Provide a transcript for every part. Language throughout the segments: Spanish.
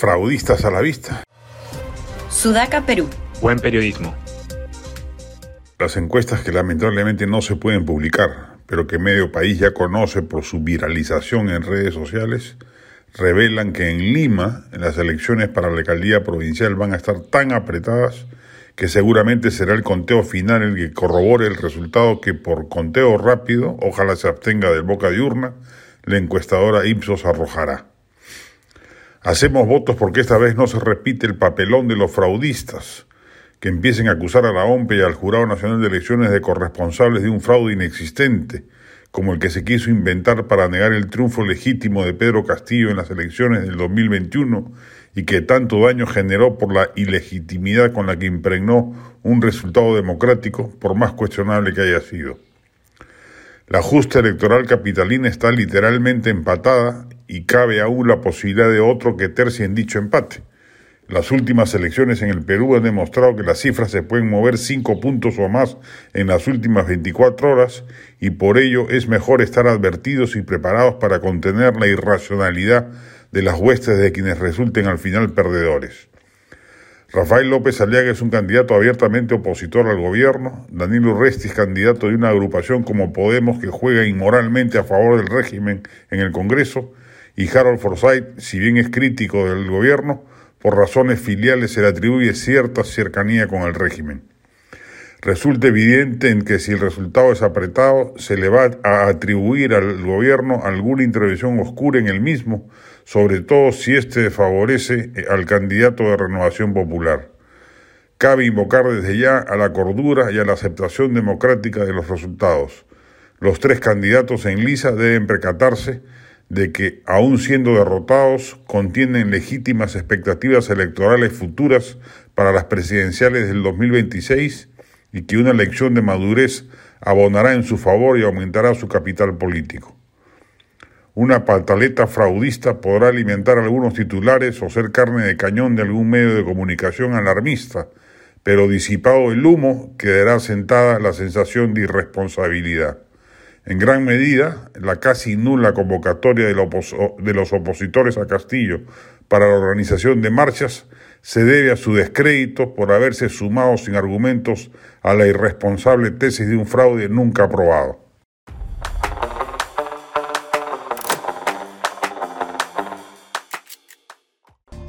Fraudistas a la vista. Sudaca, Perú. Buen periodismo. Las encuestas que lamentablemente no se pueden publicar, pero que medio país ya conoce por su viralización en redes sociales, revelan que en Lima las elecciones para la alcaldía provincial van a estar tan apretadas que seguramente será el conteo final el que corrobore el resultado que por conteo rápido, ojalá se abstenga del boca de urna, la encuestadora Ipsos arrojará. Hacemos votos porque esta vez no se repite el papelón de los fraudistas, que empiecen a acusar a la OMPE y al Jurado Nacional de Elecciones de corresponsables de un fraude inexistente, como el que se quiso inventar para negar el triunfo legítimo de Pedro Castillo en las elecciones del 2021 y que tanto daño generó por la ilegitimidad con la que impregnó un resultado democrático, por más cuestionable que haya sido. La justa electoral capitalina está literalmente empatada y cabe aún la posibilidad de otro que tercie en dicho empate. Las últimas elecciones en el Perú han demostrado que las cifras se pueden mover cinco puntos o más en las últimas 24 horas y por ello es mejor estar advertidos y preparados para contener la irracionalidad de las huestes de quienes resulten al final perdedores. Rafael López Aliaga es un candidato abiertamente opositor al gobierno, Danilo Urresti es candidato de una agrupación como Podemos que juega inmoralmente a favor del régimen en el Congreso, y Harold Forsyth, si bien es crítico del gobierno, por razones filiales se le atribuye cierta cercanía con el régimen. Resulta evidente en que si el resultado es apretado, se le va a atribuir al gobierno alguna intervención oscura en el mismo, sobre todo si éste favorece al candidato de renovación popular. Cabe invocar desde ya a la cordura y a la aceptación democrática de los resultados. Los tres candidatos en lisa deben percatarse de que, aun siendo derrotados, contienen legítimas expectativas electorales futuras para las presidenciales del 2026 y que una elección de madurez abonará en su favor y aumentará su capital político. Una pataleta fraudista podrá alimentar algunos titulares o ser carne de cañón de algún medio de comunicación alarmista, pero disipado el humo quedará sentada la sensación de irresponsabilidad. En gran medida, la casi nula convocatoria de, los opositores a Castillo para la organización de marchas se debe a su descrédito por haberse sumado sin argumentos a la irresponsable tesis de un fraude nunca aprobado.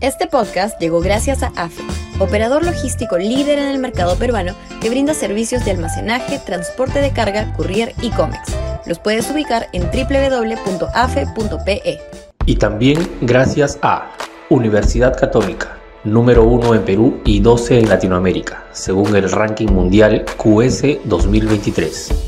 Este podcast llegó gracias a AFE, operador logístico líder en el mercado peruano que brinda servicios de almacenaje, transporte de carga, courier y cómics. Los puedes ubicar en www.afe.pe. Y también gracias a Universidad Católica, número 1 en Perú y 12 en Latinoamérica, según el ranking mundial QS 2023.